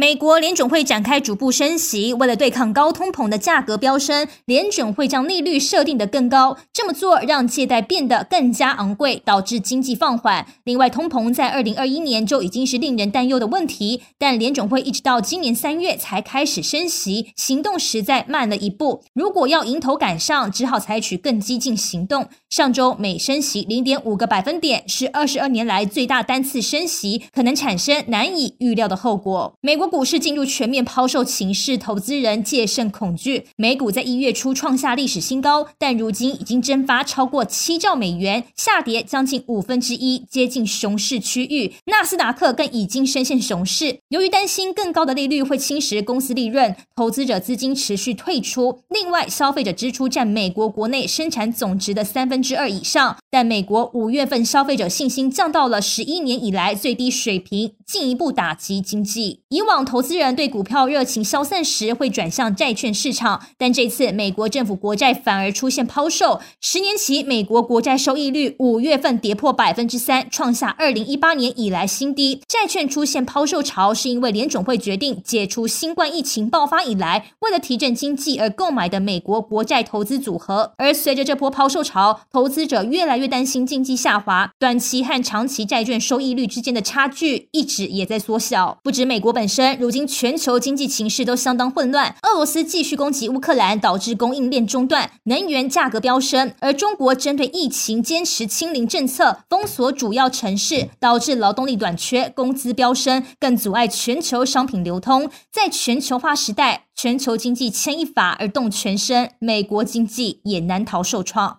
美国联准会展开逐步升息，为了对抗高通膨的价格飙升，联准会将利率设定得更高。这么做让借贷变得更加昂贵，导致经济放缓。另外，通膨在二零二一年就已经是令人担忧的问题，但联准会一直到今年三月才开始升息，行动实在慢了一步。如果要迎头赶上，只好采取更激进行动。上周每升息零点五个百分点，是二十二年来最大单次升息，可能产生难以预料的后果。美国。股市进入全面抛售情势，投资人戒慎恐惧。美股在一月初创下历史新高，但如今已经蒸发超过七兆美元，下跌将近五分之一，接近熊市区域。纳斯达克更已经深陷熊市。由于担心更高的利率会侵蚀公司利润，投资者资金持续退出。另外，消费者支出占美国国内生产总值的三分之二以上，但美国五月份消费者信心降到了十一年以来最低水平，进一步打击经济。以往。投资人对股票热情消散时，会转向债券市场，但这次美国政府国债反而出现抛售。十年期美国国债收益率五月份跌破百分之三，创下二零一八年以来新低。债券出现抛售潮，是因为联总会决定解除新冠疫情爆发以来，为了提振经济而购买的美国国债投资组合。而随着这波抛售潮，投资者越来越担心经济下滑，短期和长期债券收益率之间的差距一直也在缩小。不止美国本身。如今全球经济情势都相当混乱，俄罗斯继续攻击乌克兰，导致供应链中断，能源价格飙升；而中国针对疫情坚持清零政策，封锁主要城市，导致劳动力短缺，工资飙升，更阻碍全球商品流通。在全球化时代，全球经济牵一发而动全身，美国经济也难逃受创。